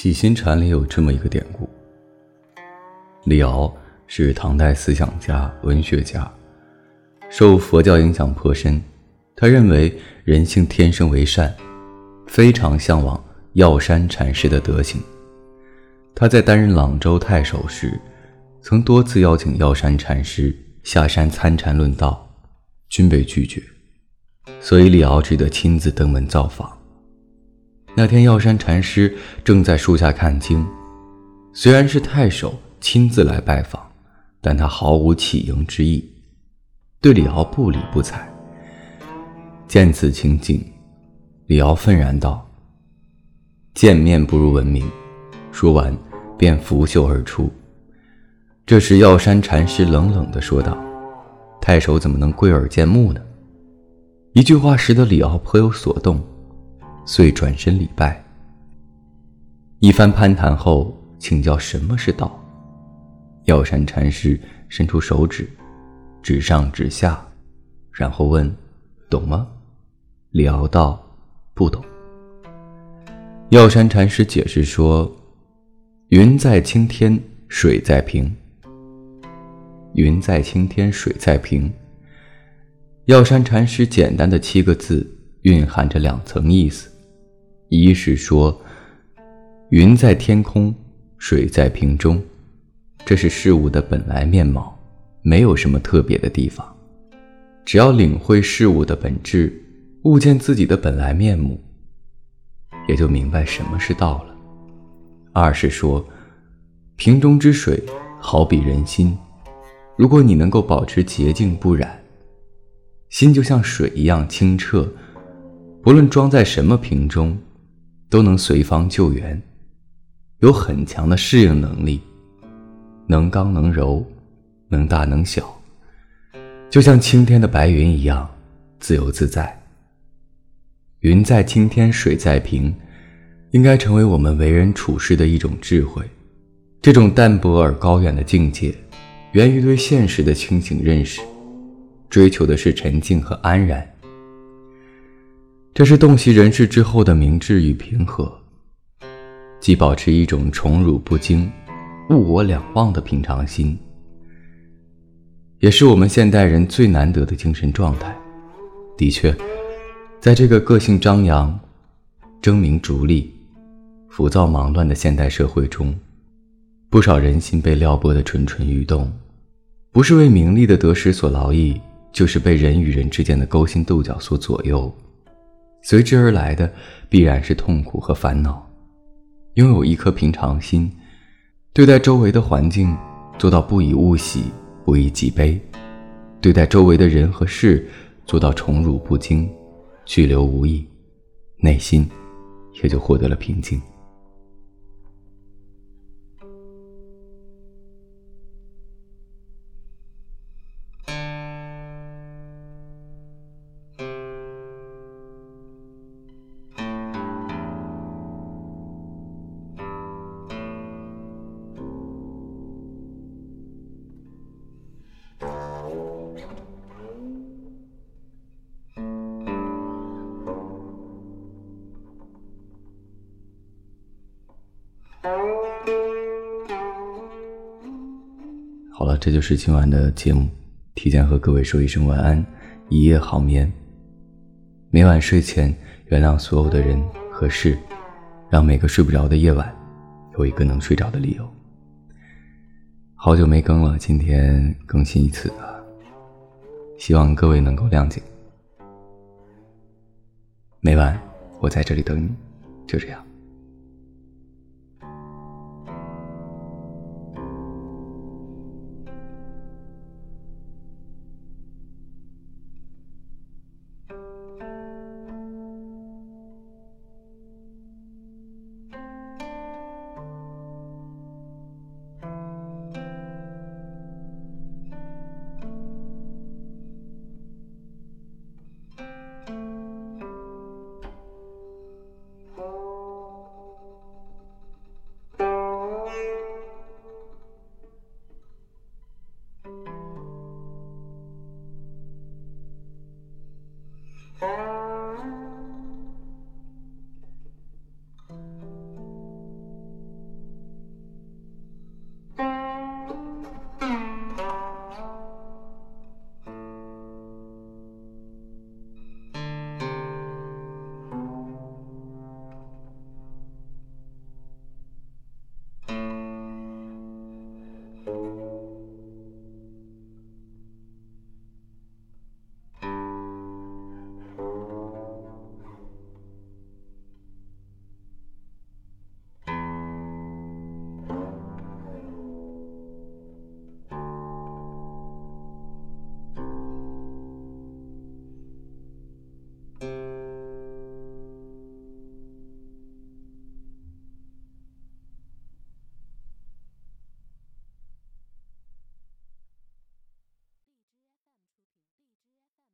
洗心禅里有这么一个典故：李敖是唐代思想家、文学家，受佛教影响颇深。他认为人性天生为善，非常向往药山禅师的德行。他在担任朗州太守时，曾多次邀请药山禅师下山参禅论道，均被拒绝，所以李敖只得亲自登门造访。那天，药山禅师正在树下看经。虽然是太守亲自来拜访，但他毫无起迎之意，对李敖不理不睬。见此情景，李敖愤然道：“见面不如闻名。”说完，便拂袖而出。这时，药山禅师冷冷地说道：“太守怎么能贵耳贱目呢？”一句话使得李敖颇有所动。遂转身礼拜。一番攀谈后，请教什么是道。药山禅师伸出手指，指上指下，然后问：“懂吗？”李敖道：“不懂。”药山禅师解释说：“云在青天，水在平。云在青天，水在平。”药山禅师简单的七个字，蕴含着两层意思。一是说，云在天空，水在瓶中，这是事物的本来面貌，没有什么特别的地方。只要领会事物的本质，悟见自己的本来面目，也就明白什么是道了。二是说，瓶中之水好比人心，如果你能够保持洁净不染，心就像水一样清澈，不论装在什么瓶中。都能随方救援，有很强的适应能力，能刚能柔，能大能小，就像青天的白云一样自由自在。云在青天，水在瓶，应该成为我们为人处事的一种智慧。这种淡泊而高远的境界，源于对现实的清醒认识，追求的是沉静和安然。这是洞悉人世之后的明智与平和，既保持一种宠辱不惊、物我两忘的平常心，也是我们现代人最难得的精神状态。的确，在这个个性张扬、争名逐利、浮躁忙乱的现代社会中，不少人心被撩拨得蠢蠢欲动，不是为名利的得失所劳役，就是被人与人之间的勾心斗角所左右。随之而来的必然是痛苦和烦恼。拥有一颗平常心，对待周围的环境做到不以物喜，不以己悲；对待周围的人和事做到宠辱不惊，去留无意，内心也就获得了平静。这就是今晚的节目。提前和各位说一声晚安，一夜好眠。每晚睡前，原谅所有的人和事，让每个睡不着的夜晚有一个能睡着的理由。好久没更了，今天更新一次啊！希望各位能够谅解。每晚我在这里等你，就这样。